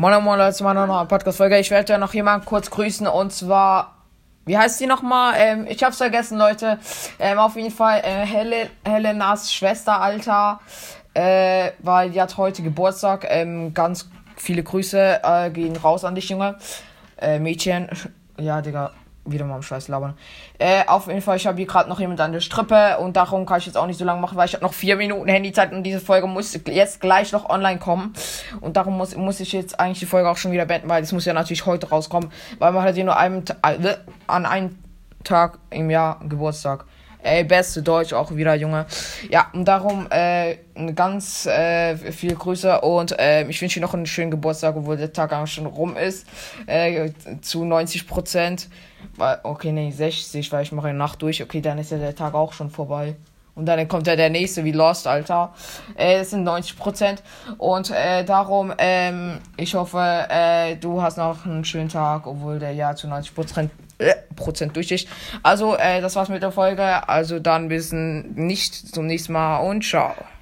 Moin Moin Leute, zu meiner neuen Podcast-Folge. Ich werde ja noch jemanden kurz grüßen und zwar, wie heißt sie nochmal? Ähm, ich hab's vergessen, Leute. Ähm, auf jeden Fall äh, Hel Helenas Schwester, Alter, äh, weil die hat heute Geburtstag. Ähm, ganz viele Grüße äh, gehen raus an dich, Junge. Äh, Mädchen. Ja, Digga, wieder mal am Scheiß labern. Äh, auf jeden Fall, ich habe hier gerade noch jemand an der Strippe und darum kann ich jetzt auch nicht so lange machen, weil ich habe noch vier Minuten Handyzeit und diese Folge muss jetzt gleich noch online kommen. Und darum muss, muss ich jetzt eigentlich die Folge auch schon wieder beenden, weil das muss ja natürlich heute rauskommen, weil man hat ja nur einem, äh, an einem Tag im Jahr Geburtstag. Ey, beste Deutsch auch wieder, Junge. Ja, und darum äh, ganz äh, viel Grüße und äh, ich wünsche dir noch einen schönen Geburtstag, obwohl der Tag auch schon rum ist. Äh, zu 90 Prozent. Okay, nee, 60, weil ich mache eine Nacht durch. Okay, dann ist ja der Tag auch schon vorbei. Und dann kommt ja der nächste wie Lost, Alter. Äh, das sind 90 Prozent. Und äh, darum, ähm, ich hoffe, äh, du hast noch einen schönen Tag, obwohl der ja zu 90 Prozent äh, Prozent durch ist. Also, äh, das war's mit der Folge. Also dann bis nicht zum nächsten Mal und ciao.